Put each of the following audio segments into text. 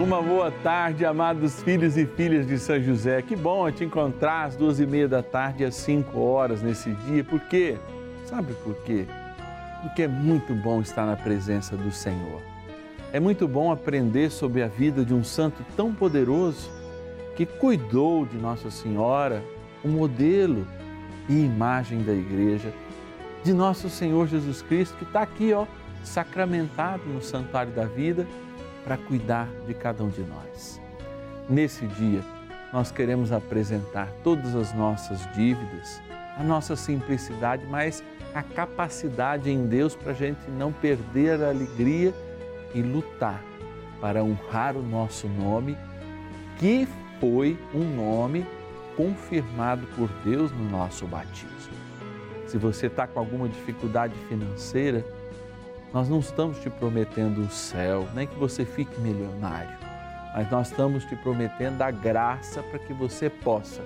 Uma boa tarde, amados filhos e filhas de São José. Que bom te encontrar às duas e meia da tarde, às cinco horas nesse dia. Por quê? Sabe por quê? Porque é muito bom estar na presença do Senhor. É muito bom aprender sobre a vida de um santo tão poderoso que cuidou de Nossa Senhora, o modelo e imagem da igreja, de nosso Senhor Jesus Cristo, que está aqui, ó, sacramentado no santuário da vida para cuidar de cada um de nós. Nesse dia, nós queremos apresentar todas as nossas dívidas, a nossa simplicidade, mas a capacidade em Deus para a gente não perder a alegria e lutar para honrar o nosso nome, que foi um nome confirmado por Deus no nosso batismo. Se você está com alguma dificuldade financeira, nós não estamos te prometendo o céu, nem que você fique milionário, mas nós estamos te prometendo a graça para que você possa,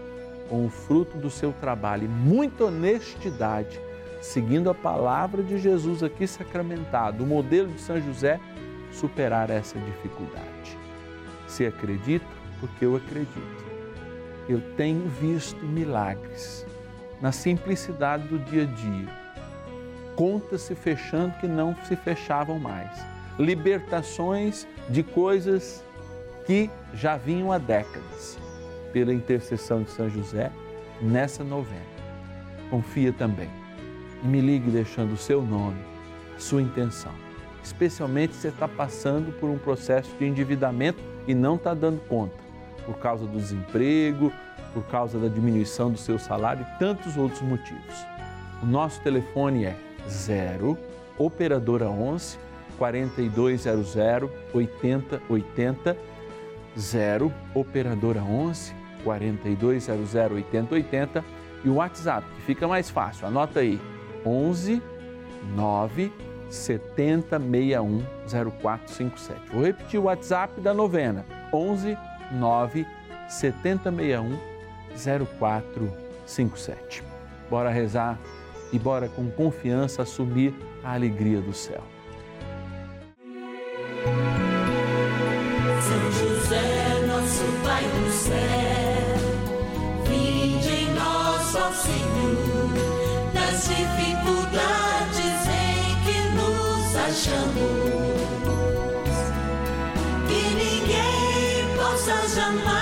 com o fruto do seu trabalho e muita honestidade, seguindo a palavra de Jesus aqui sacramentado, o modelo de São José, superar essa dificuldade. Se acredita, porque eu acredito. Eu tenho visto milagres na simplicidade do dia a dia contas se fechando que não se fechavam mais, libertações de coisas que já vinham há décadas, pela intercessão de São José, nessa novena. Confia também e me ligue deixando o seu nome, a sua intenção, especialmente se você está passando por um processo de endividamento e não está dando conta, por causa do desemprego, por causa da diminuição do seu salário e tantos outros motivos. O nosso telefone é 0 operadora 11 4200 8080 0 operadora 11 4200 8080 e o WhatsApp, que fica mais fácil. Anota aí: 11 9 70 61 0457. Vou repetir o WhatsApp da novena: 11 9 70 61 0457. Bora rezar e bora com confiança assumir a alegria do céu. São José, nosso Pai do céu, vinde em nós, ó Senhor, nas dificuldades em que nos achamos. Que ninguém possa jamais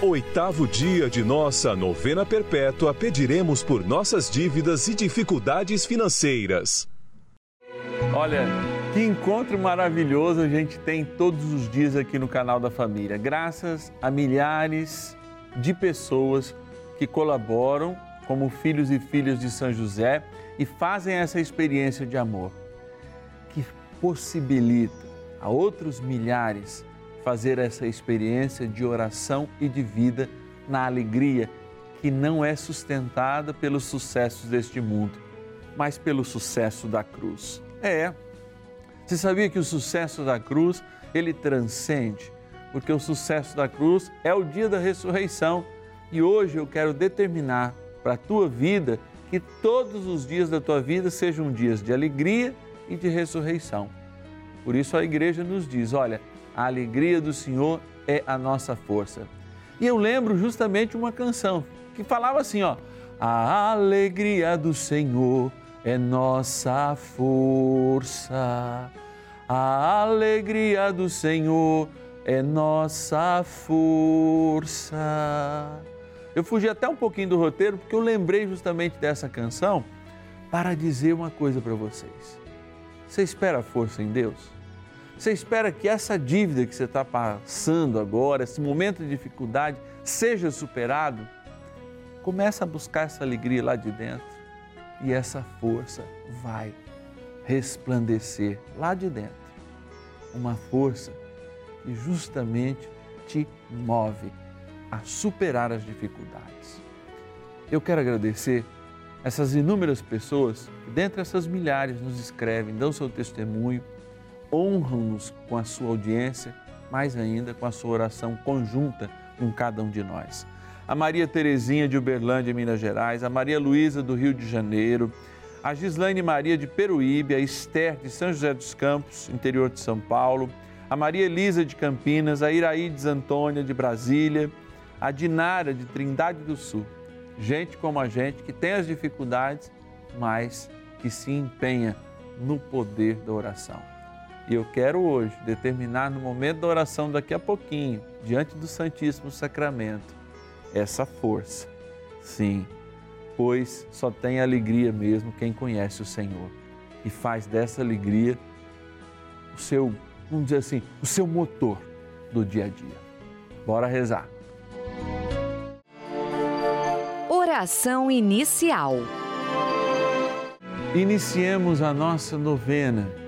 oitavo dia de nossa novena perpétua, pediremos por nossas dívidas e dificuldades financeiras. Olha, que encontro maravilhoso a gente tem todos os dias aqui no canal da Família. Graças a milhares de pessoas que colaboram como filhos e filhas de São José e fazem essa experiência de amor, que possibilita a outros milhares fazer essa experiência de oração e de vida na alegria que não é sustentada pelos sucessos deste mundo, mas pelo sucesso da cruz. É. Você sabia que o sucesso da cruz, ele transcende, porque o sucesso da cruz é o dia da ressurreição. E hoje eu quero determinar para a tua vida que todos os dias da tua vida sejam dias de alegria e de ressurreição. Por isso a igreja nos diz: olha, a alegria do Senhor é a nossa força. E eu lembro justamente uma canção que falava assim, ó: A alegria do Senhor é nossa força. A alegria do Senhor é nossa força. Eu fugi até um pouquinho do roteiro porque eu lembrei justamente dessa canção para dizer uma coisa para vocês. Você espera força em Deus? Você espera que essa dívida que você está passando agora, esse momento de dificuldade, seja superado? Começa a buscar essa alegria lá de dentro e essa força vai resplandecer lá de dentro. Uma força que justamente te move a superar as dificuldades. Eu quero agradecer essas inúmeras pessoas que, dentre essas milhares, nos escrevem, dão seu testemunho, honram-nos com a sua audiência, mais ainda com a sua oração conjunta com cada um de nós. A Maria Terezinha de Uberlândia, Minas Gerais, a Maria Luísa do Rio de Janeiro, a Gislaine Maria de Peruíbe, a Esther de São José dos Campos, interior de São Paulo, a Maria Elisa de Campinas, a Iraídes Antônia de Brasília, a Dinara de Trindade do Sul. Gente como a gente que tem as dificuldades, mas que se empenha no poder da oração. E eu quero hoje determinar no momento da oração, daqui a pouquinho, diante do Santíssimo Sacramento, essa força. Sim, pois só tem alegria mesmo quem conhece o Senhor e faz dessa alegria o seu, vamos dizer assim, o seu motor do dia a dia. Bora rezar. Oração inicial. Iniciemos a nossa novena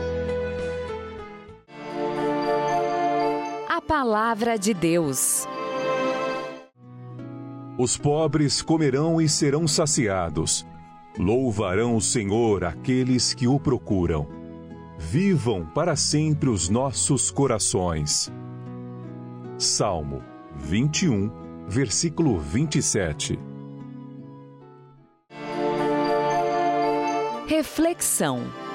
Palavra de Deus. Os pobres comerão e serão saciados. Louvarão o Senhor aqueles que o procuram. Vivam para sempre os nossos corações. Salmo 21, versículo 27. Reflexão.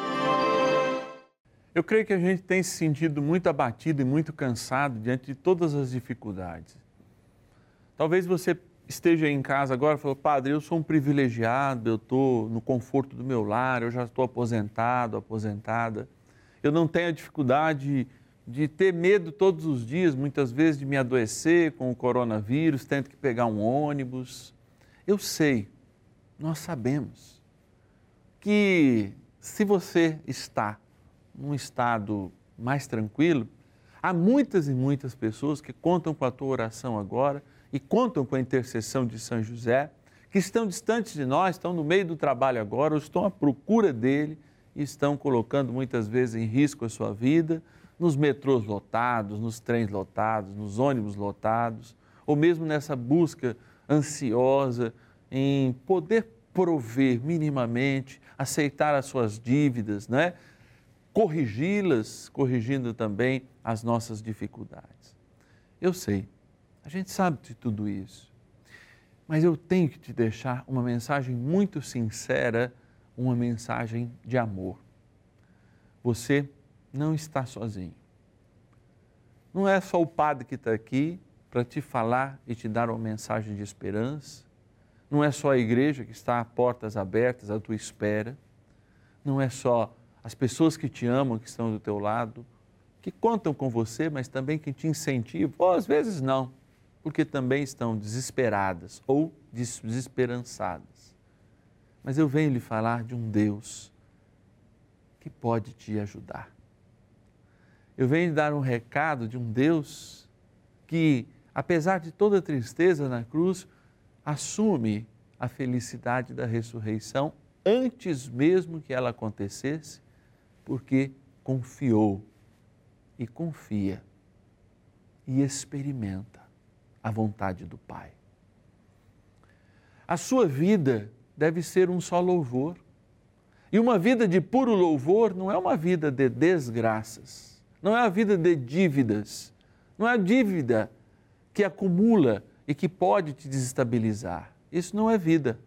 Eu creio que a gente tem se sentido muito abatido e muito cansado diante de todas as dificuldades. Talvez você esteja em casa agora e falou, padre, eu sou um privilegiado, eu estou no conforto do meu lar, eu já estou aposentado, aposentada. Eu não tenho a dificuldade de ter medo todos os dias, muitas vezes, de me adoecer com o coronavírus, tendo que pegar um ônibus. Eu sei, nós sabemos que se você está num estado mais tranquilo, há muitas e muitas pessoas que contam com a tua oração agora e contam com a intercessão de São José, que estão distantes de nós, estão no meio do trabalho agora, ou estão à procura dele e estão colocando muitas vezes em risco a sua vida, nos metrôs lotados, nos trens lotados, nos ônibus lotados, ou mesmo nessa busca ansiosa em poder prover minimamente, aceitar as suas dívidas, né? Corrigi-las, corrigindo também as nossas dificuldades. Eu sei, a gente sabe de tudo isso, mas eu tenho que te deixar uma mensagem muito sincera, uma mensagem de amor. Você não está sozinho. Não é só o padre que está aqui para te falar e te dar uma mensagem de esperança. Não é só a igreja que está a portas abertas à tua espera. Não é só as pessoas que te amam, que estão do teu lado, que contam com você, mas também que te incentivam, ou às vezes não, porque também estão desesperadas ou desesperançadas. Mas eu venho lhe falar de um Deus que pode te ajudar. Eu venho lhe dar um recado de um Deus que, apesar de toda tristeza na cruz, assume a felicidade da ressurreição antes mesmo que ela acontecesse porque confiou e confia e experimenta a vontade do Pai. A sua vida deve ser um só louvor. E uma vida de puro louvor não é uma vida de desgraças, não é a vida de dívidas, não é a dívida que acumula e que pode te desestabilizar. Isso não é vida.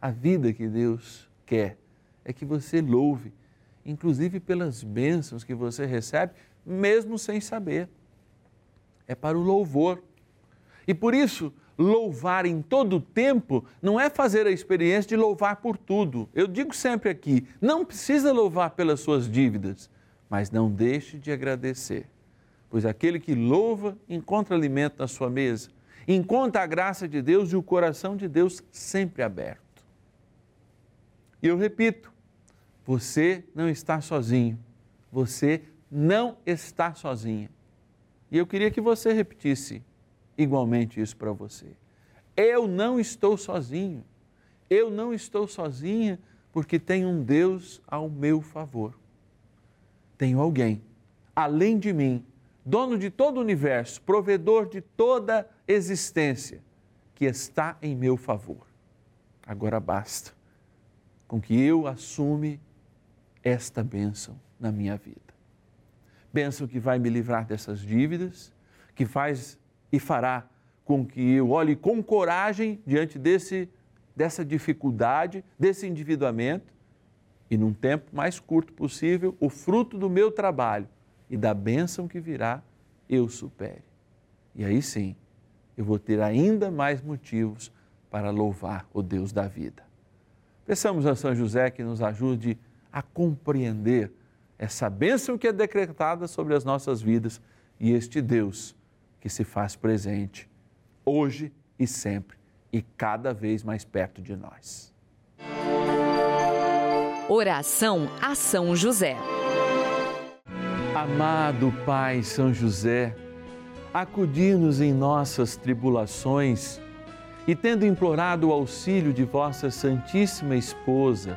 A vida que Deus quer é que você louve inclusive pelas bênçãos que você recebe, mesmo sem saber. É para o louvor. E por isso, louvar em todo o tempo não é fazer a experiência de louvar por tudo. Eu digo sempre aqui: não precisa louvar pelas suas dívidas, mas não deixe de agradecer, pois aquele que louva encontra alimento na sua mesa, encontra a graça de Deus e o coração de Deus sempre aberto. E eu repito, você não está sozinho. Você não está sozinha. E eu queria que você repetisse igualmente isso para você. Eu não estou sozinho. Eu não estou sozinha porque tenho um Deus ao meu favor. Tenho alguém, além de mim, dono de todo o universo, provedor de toda existência, que está em meu favor. Agora basta com que eu assume esta bênção na minha vida. Bênção que vai me livrar dessas dívidas, que faz e fará com que eu olhe com coragem diante desse, dessa dificuldade, desse endividamento e, num tempo mais curto possível, o fruto do meu trabalho e da bênção que virá, eu supere. E aí sim, eu vou ter ainda mais motivos para louvar o Deus da vida. Peçamos a São José que nos ajude a compreender essa bênção que é decretada sobre as nossas vidas e este Deus que se faz presente hoje e sempre e cada vez mais perto de nós. Oração a São José. Amado Pai São José, acudir-nos em nossas tribulações e, tendo implorado o auxílio de vossa Santíssima Esposa,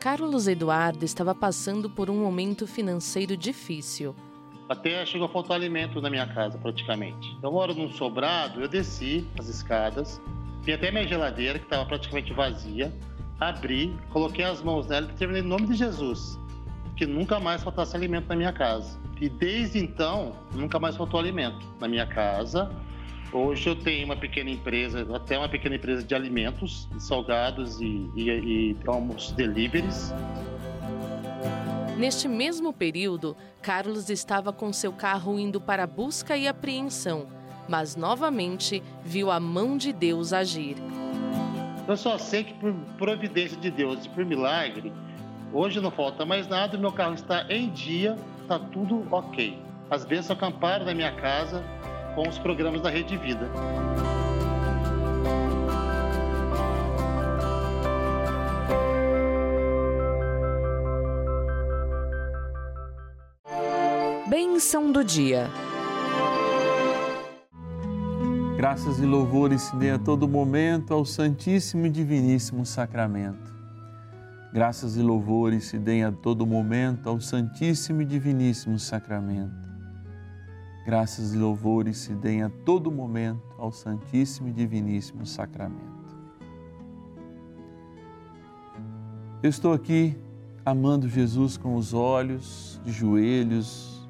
Carlos Eduardo estava passando por um momento financeiro difícil. Até chegou a faltar alimento na minha casa, praticamente. Eu moro num sobrado, eu desci as escadas, vi até minha geladeira, que estava praticamente vazia, abri, coloquei as mãos nela e terminei em nome de Jesus, que nunca mais faltasse alimento na minha casa. E desde então, nunca mais faltou alimento na minha casa. Hoje eu tenho uma pequena empresa, até uma pequena empresa de alimentos, de salgados e, e, e almoços deliveries. Neste mesmo período, Carlos estava com seu carro indo para busca e apreensão, mas novamente viu a mão de Deus agir. Eu só sei que por providência de Deus e por milagre, hoje não falta mais nada, meu carro está em dia, está tudo ok. As bênçãos acamparam na minha casa com os programas da Rede Vida. Bênção do dia. Graças e louvores se dê a todo momento ao Santíssimo e Diviníssimo Sacramento. Graças e louvores se deem a todo momento ao Santíssimo e Diviníssimo Sacramento. Graças e louvores se deem a todo momento ao Santíssimo e Diviníssimo Sacramento. Eu estou aqui amando Jesus com os olhos, de joelhos,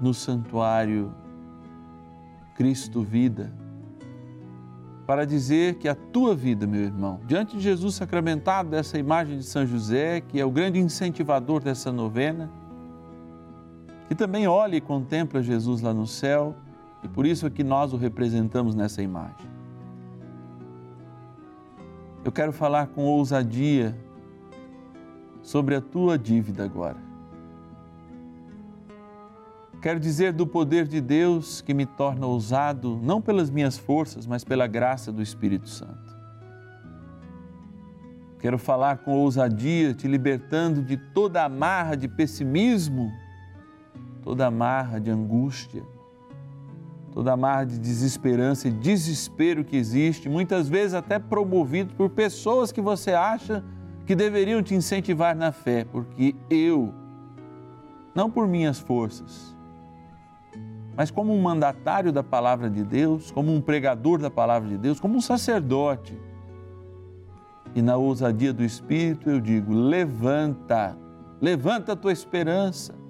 no santuário Cristo Vida, para dizer que a tua vida, meu irmão, diante de Jesus sacramentado, dessa imagem de São José, que é o grande incentivador dessa novena, que também olha e contempla Jesus lá no céu, e por isso é que nós o representamos nessa imagem. Eu quero falar com ousadia sobre a tua dívida agora. Quero dizer do poder de Deus que me torna ousado, não pelas minhas forças, mas pela graça do Espírito Santo. Quero falar com ousadia, te libertando de toda amarra de pessimismo, toda amarra de angústia, toda amarra de desesperança e desespero que existe, muitas vezes até promovido por pessoas que você acha que deveriam te incentivar na fé, porque eu, não por minhas forças, mas como um mandatário da palavra de Deus, como um pregador da palavra de Deus, como um sacerdote. E na ousadia do Espírito eu digo: levanta, levanta a tua esperança.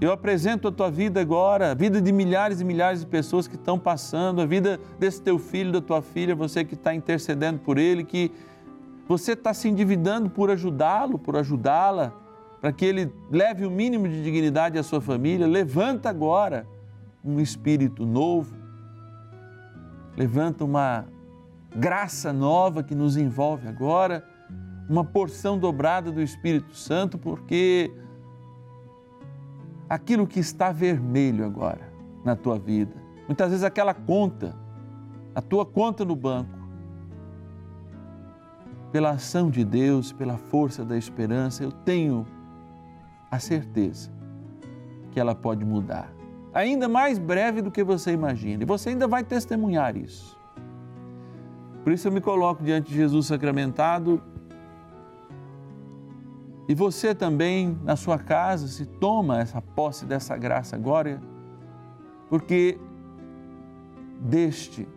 Eu apresento a tua vida agora, a vida de milhares e milhares de pessoas que estão passando, a vida desse teu filho, da tua filha, você que está intercedendo por ele, que você está se endividando por ajudá-lo, por ajudá-la para que ele leve o mínimo de dignidade à sua família, levanta agora um espírito novo, levanta uma graça nova que nos envolve agora, uma porção dobrada do Espírito Santo, porque aquilo que está vermelho agora na tua vida, muitas vezes aquela conta, a tua conta no banco, pela ação de Deus, pela força da esperança, eu tenho a certeza que ela pode mudar. Ainda mais breve do que você imagina. E você ainda vai testemunhar isso. Por isso eu me coloco diante de Jesus sacramentado. E você também, na sua casa, se toma essa posse dessa graça agora, porque deste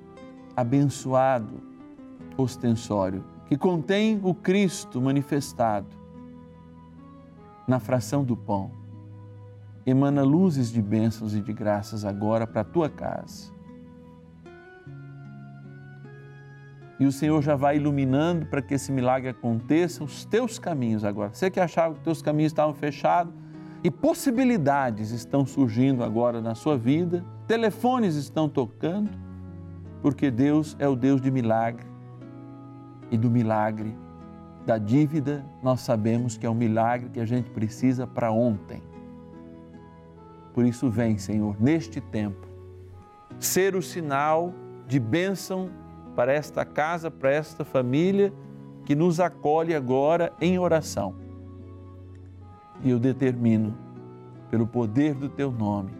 abençoado ostensório, que contém o Cristo manifestado na fração do pão, emana luzes de bênçãos e de graças agora para a tua casa. E o Senhor já vai iluminando para que esse milagre aconteça os teus caminhos agora. Você que achava que os teus caminhos estavam fechados e possibilidades estão surgindo agora na sua vida, telefones estão tocando, porque Deus é o Deus de milagre. E do milagre da dívida, nós sabemos que é um milagre que a gente precisa para ontem. Por isso, vem, Senhor, neste tempo, ser o sinal de bênção para esta casa, para esta família que nos acolhe agora em oração. E eu determino, pelo poder do teu nome,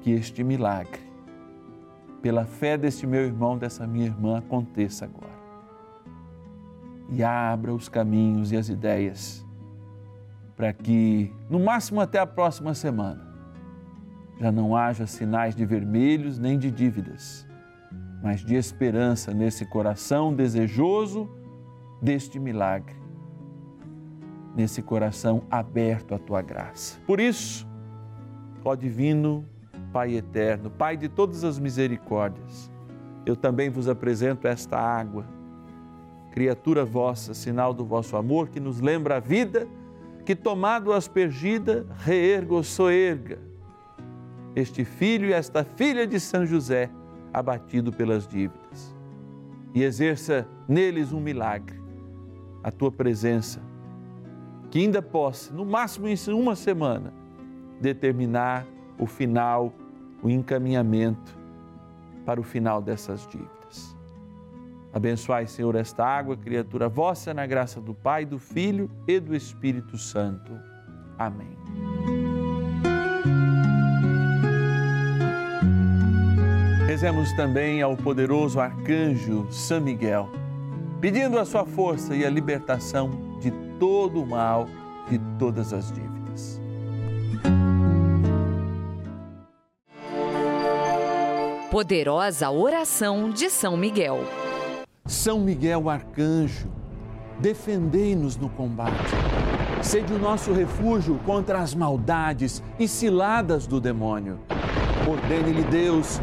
que este milagre, pela fé deste meu irmão, dessa minha irmã, aconteça agora. E abra os caminhos e as ideias para que, no máximo até a próxima semana, já não haja sinais de vermelhos nem de dívidas mas de esperança nesse coração desejoso deste milagre, nesse coração aberto à tua graça. Por isso, ó Divino Pai eterno, Pai de todas as misericórdias, eu também vos apresento esta água, criatura vossa, sinal do vosso amor, que nos lembra a vida, que tomado aspergida, reerga ou soerga este filho e esta filha de São José abatido pelas dívidas. E exerça neles um milagre, a tua presença, que ainda possa, no máximo em uma semana, determinar o final, o encaminhamento para o final dessas dívidas. Abençoai, Senhor, esta água, criatura vossa, na graça do Pai, do Filho e do Espírito Santo. Amém. Rezemos também ao poderoso arcanjo São Miguel, pedindo a sua força e a libertação de todo o mal, de todas as dívidas. Poderosa oração de São Miguel. São Miguel arcanjo, defendei-nos no combate. Sede o nosso refúgio contra as maldades e ciladas do demônio. Ordene-lhe Deus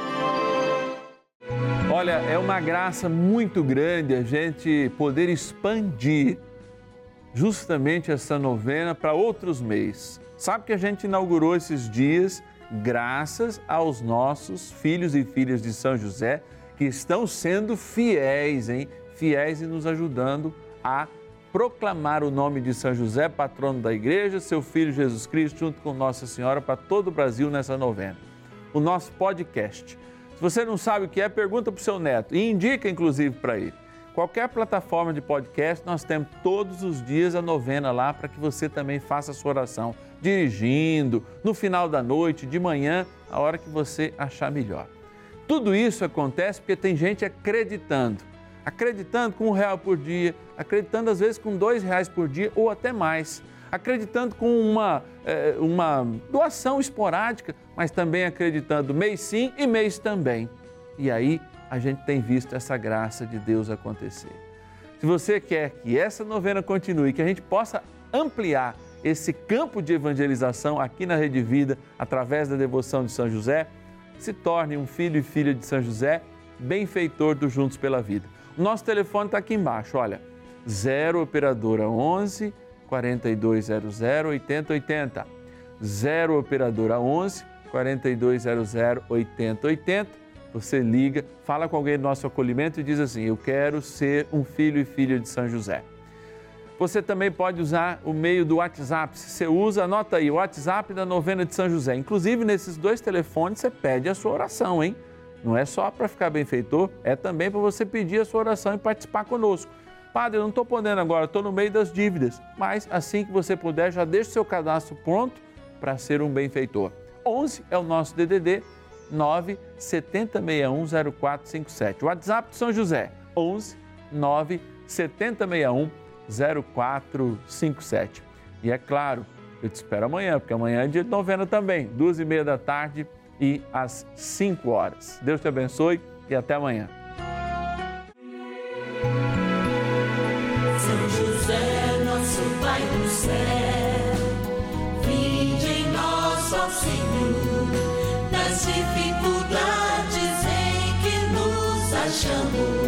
Olha, é uma graça muito grande a gente poder expandir justamente essa novena para outros meses. Sabe que a gente inaugurou esses dias graças aos nossos filhos e filhas de São José que estão sendo fiéis, hein? Fiéis e nos ajudando a proclamar o nome de São José, patrono da igreja, seu filho Jesus Cristo, junto com Nossa Senhora, para todo o Brasil nessa novena. O nosso podcast se você não sabe o que é, pergunta para o seu neto e indica, inclusive, para ele. Qualquer plataforma de podcast, nós temos todos os dias a novena lá para que você também faça a sua oração, dirigindo, no final da noite, de manhã, a hora que você achar melhor. Tudo isso acontece porque tem gente acreditando, acreditando com um real por dia, acreditando às vezes com dois reais por dia ou até mais acreditando com uma, é, uma doação esporádica, mas também acreditando mês sim e mês também. E aí a gente tem visto essa graça de Deus acontecer. Se você quer que essa novena continue, que a gente possa ampliar esse campo de evangelização aqui na Rede Vida, através da devoção de São José, se torne um filho e filha de São José, benfeitor do Juntos pela Vida. O nosso telefone está aqui embaixo, olha, 0 Operadora 11 4200 8080. 0 operadora 11 4200 8080. Você liga, fala com alguém do nosso acolhimento e diz assim: Eu quero ser um filho e filha de São José. Você também pode usar o meio do WhatsApp. Se você usa, anota aí, o WhatsApp da novena de São José. Inclusive, nesses dois telefones, você pede a sua oração, hein? Não é só para ficar benfeitor, é também para você pedir a sua oração e participar conosco. Padre, eu não estou podendo agora, estou no meio das dívidas. Mas assim que você puder, já deixe o seu cadastro pronto para ser um benfeitor. 11 é o nosso DDD 9 70610457. WhatsApp de São José 11 9 7061 0457. E é claro, eu te espero amanhã, porque amanhã é dia de novena também, duas e meia da tarde e às 5 horas. Deus te abençoe e até amanhã. São José, nosso Pai do céu, vinde em nós, ó Senhor, nas dificuldades em que nos achamos.